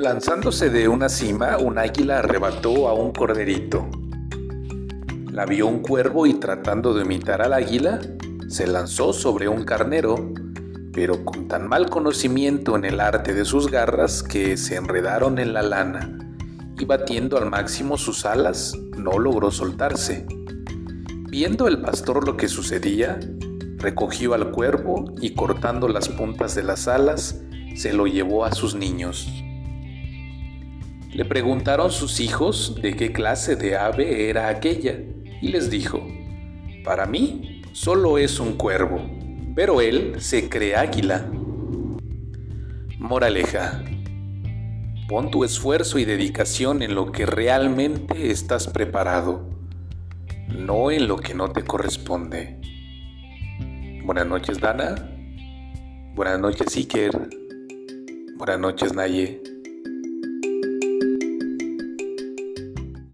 Lanzándose de una cima, un águila arrebató a un corderito. La vio un cuervo y tratando de imitar al águila, se lanzó sobre un carnero, pero con tan mal conocimiento en el arte de sus garras que se enredaron en la lana y batiendo al máximo sus alas, no logró soltarse. Viendo el pastor lo que sucedía, recogió al cuervo y cortando las puntas de las alas, se lo llevó a sus niños. Le preguntaron sus hijos de qué clase de ave era aquella y les dijo, para mí solo es un cuervo, pero él se cree águila. Moraleja. Pon tu esfuerzo y dedicación en lo que realmente estás preparado, no en lo que no te corresponde. Buenas noches, Dana. Buenas noches, Iker. Buenas noches, Naye.